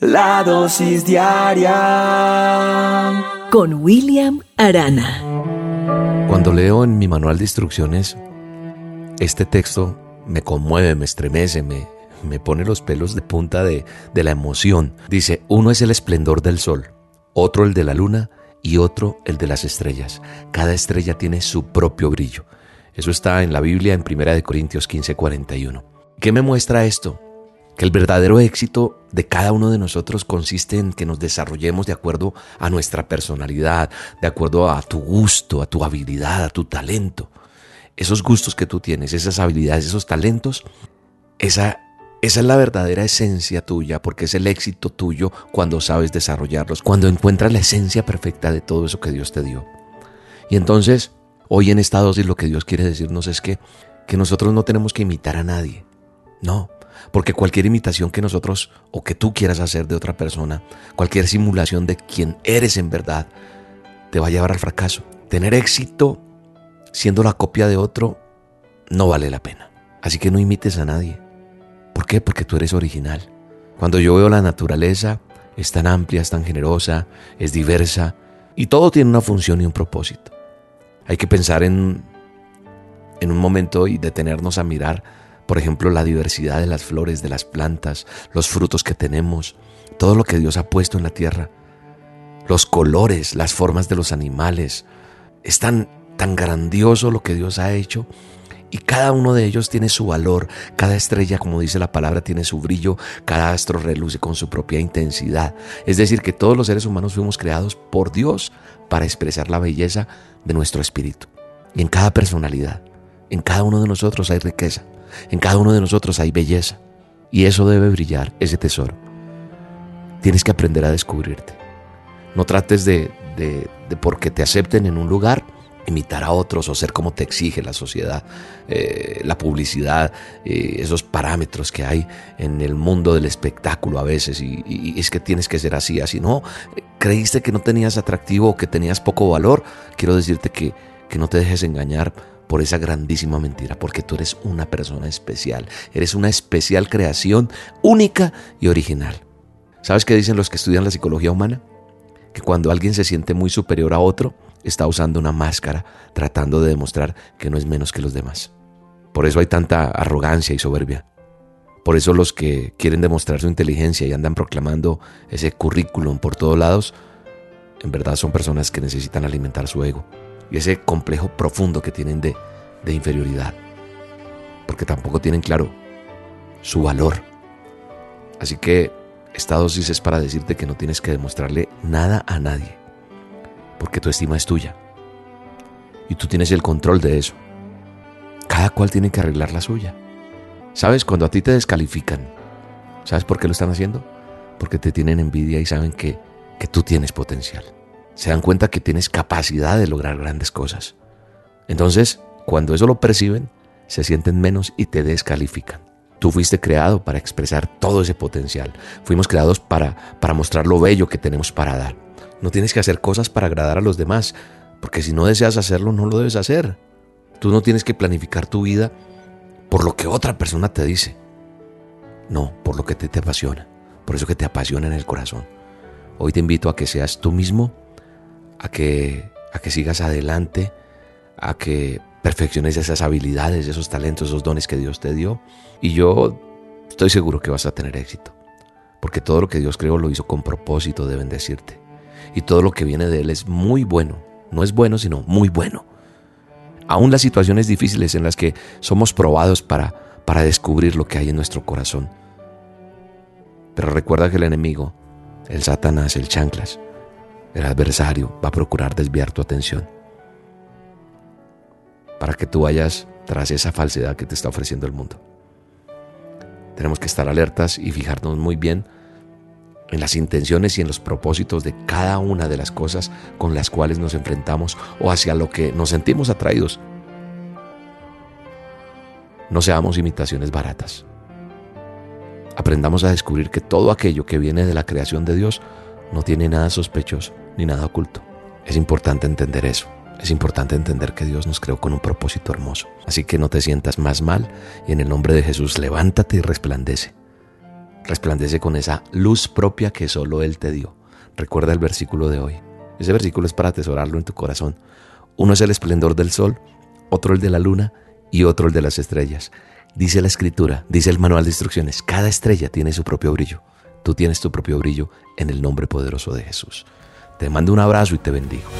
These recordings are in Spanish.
La dosis diaria con William Arana. Cuando leo en mi manual de instrucciones este texto me conmueve, me estremece, me, me pone los pelos de punta de, de la emoción. Dice, uno es el esplendor del sol, otro el de la luna y otro el de las estrellas. Cada estrella tiene su propio brillo. Eso está en la Biblia en 1 Corintios 15, 41. ¿Qué me muestra esto? Que el verdadero éxito de cada uno de nosotros consiste en que nos desarrollemos de acuerdo a nuestra personalidad, de acuerdo a tu gusto, a tu habilidad, a tu talento. Esos gustos que tú tienes, esas habilidades, esos talentos, esa, esa es la verdadera esencia tuya, porque es el éxito tuyo cuando sabes desarrollarlos, cuando encuentras la esencia perfecta de todo eso que Dios te dio. Y entonces, hoy en esta dosis lo que Dios quiere decirnos es que, que nosotros no tenemos que imitar a nadie. No, porque cualquier imitación que nosotros o que tú quieras hacer de otra persona, cualquier simulación de quien eres en verdad, te va a llevar al fracaso. Tener éxito siendo la copia de otro no vale la pena. Así que no imites a nadie. ¿Por qué? Porque tú eres original. Cuando yo veo la naturaleza, es tan amplia, es tan generosa, es diversa y todo tiene una función y un propósito. Hay que pensar en, en un momento y detenernos a mirar por ejemplo, la diversidad de las flores, de las plantas, los frutos que tenemos, todo lo que Dios ha puesto en la tierra, los colores, las formas de los animales. Es tan, tan grandioso lo que Dios ha hecho y cada uno de ellos tiene su valor, cada estrella, como dice la palabra, tiene su brillo, cada astro reluce con su propia intensidad. Es decir, que todos los seres humanos fuimos creados por Dios para expresar la belleza de nuestro espíritu. Y en cada personalidad, en cada uno de nosotros hay riqueza. En cada uno de nosotros hay belleza y eso debe brillar, ese tesoro. Tienes que aprender a descubrirte. No trates de, porque te acepten en un lugar, imitar a otros o ser como te exige la sociedad, eh, la publicidad, eh, esos parámetros que hay en el mundo del espectáculo a veces y, es que tienes que ser así, así. No, creíste que no tenías atractivo o que tenías poco valor, quiero decirte que, que no te dejes engañar por esa grandísima mentira, porque tú eres una persona especial, eres una especial creación única y original. ¿Sabes qué dicen los que estudian la psicología humana? Que cuando alguien se siente muy superior a otro, está usando una máscara tratando de demostrar que no es menos que los demás. Por eso hay tanta arrogancia y soberbia. Por eso los que quieren demostrar su inteligencia y andan proclamando ese currículum por todos lados, en verdad son personas que necesitan alimentar su ego y ese complejo profundo que tienen de, de inferioridad, porque tampoco tienen claro su valor. Así que esta dosis es para decirte que no tienes que demostrarle nada a nadie, porque tu estima es tuya y tú tienes el control de eso. Cada cual tiene que arreglar la suya. ¿Sabes? Cuando a ti te descalifican, ¿sabes por qué lo están haciendo? Porque te tienen envidia y saben que, que tú tienes potencial se dan cuenta que tienes capacidad de lograr grandes cosas. Entonces, cuando eso lo perciben, se sienten menos y te descalifican. Tú fuiste creado para expresar todo ese potencial. Fuimos creados para, para mostrar lo bello que tenemos para dar. No tienes que hacer cosas para agradar a los demás, porque si no deseas hacerlo, no lo debes hacer. Tú no tienes que planificar tu vida por lo que otra persona te dice. No, por lo que te, te apasiona. Por eso que te apasiona en el corazón. Hoy te invito a que seas tú mismo a que, a que sigas adelante, a que perfecciones esas habilidades, esos talentos, esos dones que Dios te dio. Y yo estoy seguro que vas a tener éxito, porque todo lo que Dios creó lo hizo con propósito de bendecirte. Y todo lo que viene de Él es muy bueno, no es bueno, sino muy bueno. Aún las situaciones difíciles en las que somos probados para, para descubrir lo que hay en nuestro corazón. Pero recuerda que el enemigo, el Satanás, el chanclas, el adversario va a procurar desviar tu atención para que tú vayas tras esa falsedad que te está ofreciendo el mundo. Tenemos que estar alertas y fijarnos muy bien en las intenciones y en los propósitos de cada una de las cosas con las cuales nos enfrentamos o hacia lo que nos sentimos atraídos. No seamos imitaciones baratas. Aprendamos a descubrir que todo aquello que viene de la creación de Dios no tiene nada sospechoso ni nada oculto. Es importante entender eso. Es importante entender que Dios nos creó con un propósito hermoso. Así que no te sientas más mal y en el nombre de Jesús levántate y resplandece. resplandece con esa luz propia que solo Él te dio. Recuerda el versículo de hoy. Ese versículo es para atesorarlo en tu corazón. Uno es el esplendor del sol, otro el de la luna y otro el de las estrellas. Dice la escritura, dice el manual de instrucciones, cada estrella tiene su propio brillo. Tú tienes tu propio brillo en el nombre poderoso de Jesús. Te mando un abrazo y te bendigo.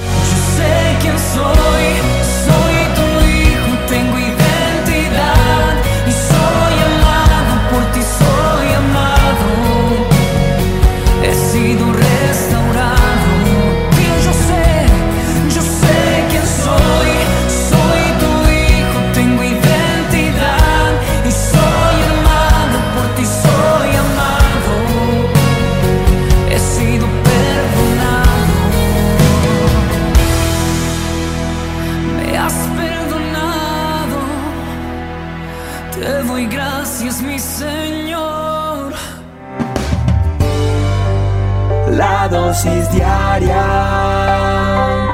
Doy gracias, mi Señor. La dosis diaria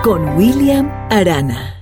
con William Arana.